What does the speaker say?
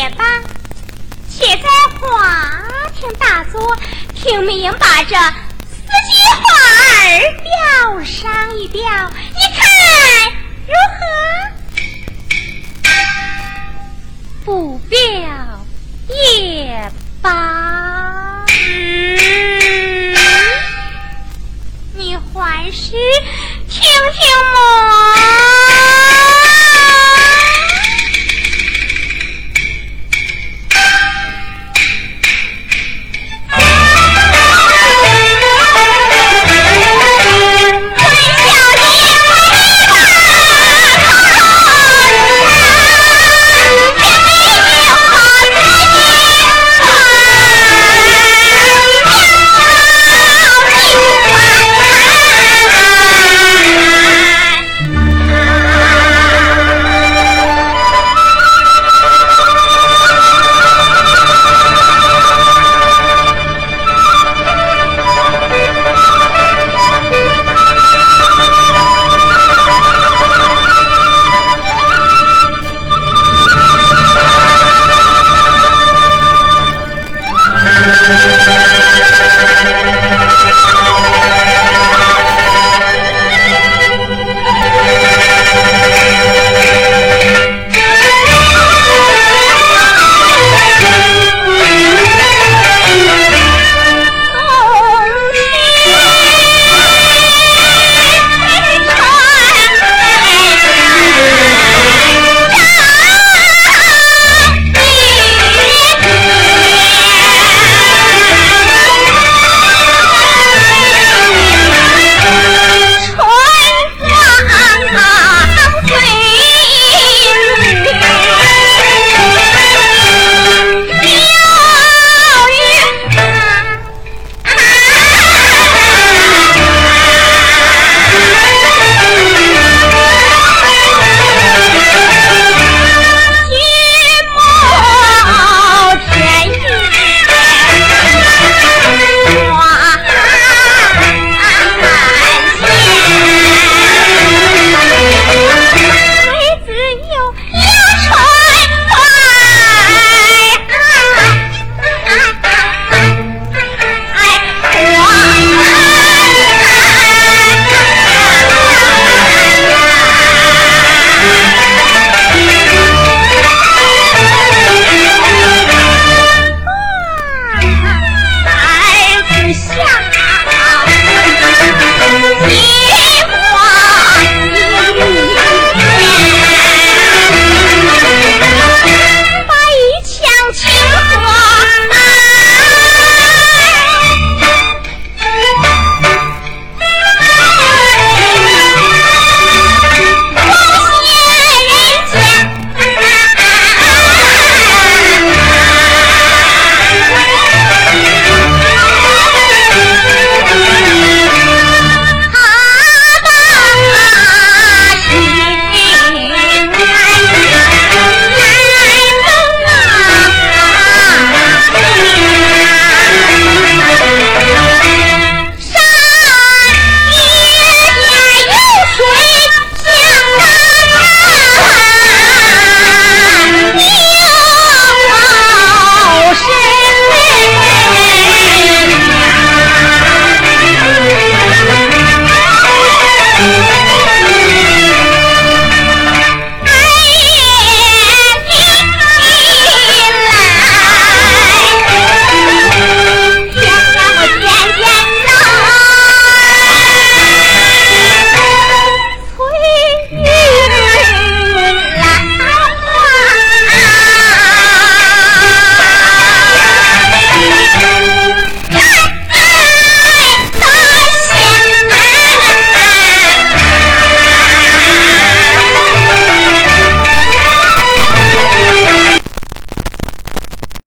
便罢，且在花厅大坐，听命把这四季花儿调上一调，你看如何？不表也罢。你还是听听我。